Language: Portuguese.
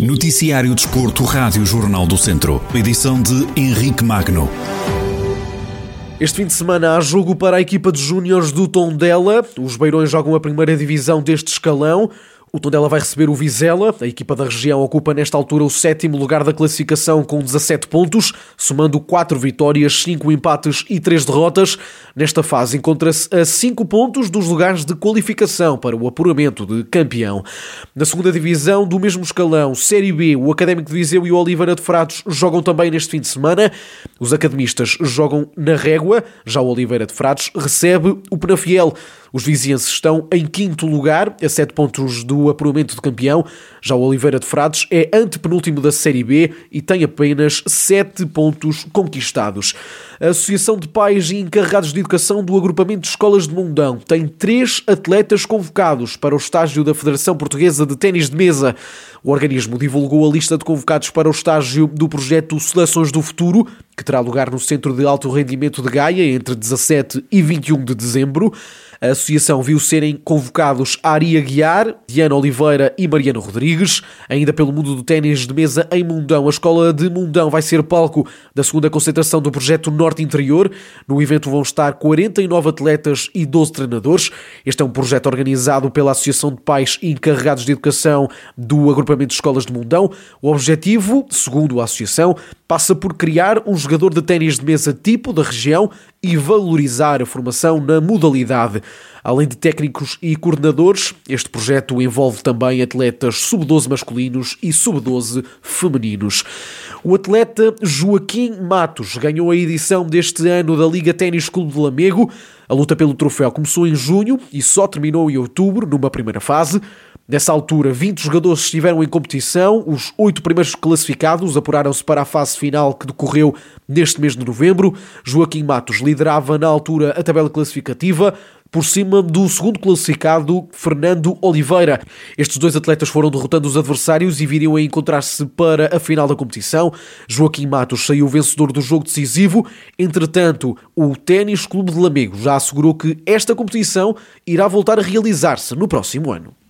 Noticiário Desporto, Rádio Jornal do Centro. Edição de Henrique Magno. Este fim de semana há jogo para a equipa de júniores do Tondela. Os Beirões jogam a primeira divisão deste escalão. O Tondela vai receber o Vizela. A equipa da região ocupa nesta altura o sétimo lugar da classificação com 17 pontos, somando 4 vitórias, 5 empates e 3 derrotas. Nesta fase encontra-se a 5 pontos dos lugares de qualificação para o apuramento de campeão. Na segunda divisão do mesmo escalão, Série B, o Académico de Viseu e o Oliveira de Frades jogam também neste fim de semana. Os academistas jogam na régua, já o Oliveira de Frades recebe o Penafiel. Os vizienses estão em quinto lugar, a 7 pontos do apuramento de campeão. Já o Oliveira de Frades é antepenúltimo da Série B e tem apenas 7 pontos conquistados. A Associação de Pais e Encarregados de Educação do Agrupamento de Escolas de Mundão tem três atletas convocados para o estágio da Federação Portuguesa de Ténis de Mesa. O organismo divulgou a lista de convocados para o estágio do projeto Seleções do Futuro, que terá lugar no Centro de Alto Rendimento de Gaia entre 17 e 21 de dezembro. A associação viu serem convocados Ari Aguiar, Diana Oliveira e Mariano Rodrigues. Ainda pelo mundo do ténis de mesa em Mundão, a escola de Mundão vai ser palco da segunda concentração do projeto Norte Interior. No evento vão estar 49 atletas e 12 treinadores. Este é um projeto organizado pela Associação de Pais e Encarregados de Educação do Agrupamento de Escolas de Mundão. O objetivo, segundo a associação, passa por criar um jogador de ténis de mesa tipo da região e valorizar a formação na modalidade. Além de técnicos e coordenadores, este projeto envolve também atletas sub-12 masculinos e sub-12 femininos. O atleta Joaquim Matos ganhou a edição deste ano da Liga Ténis Clube de Lamego. A luta pelo troféu começou em junho e só terminou em outubro, numa primeira fase. Nessa altura, 20 jogadores estiveram em competição. Os oito primeiros classificados apuraram-se para a fase final que decorreu neste mês de novembro. Joaquim Matos liderava na altura a tabela classificativa por cima do segundo classificado, Fernando Oliveira. Estes dois atletas foram derrotando os adversários e viriam a encontrar-se para a final da competição. Joaquim Matos saiu vencedor do jogo decisivo. Entretanto, o Ténis Clube de Lamego já assegurou que esta competição irá voltar a realizar-se no próximo ano.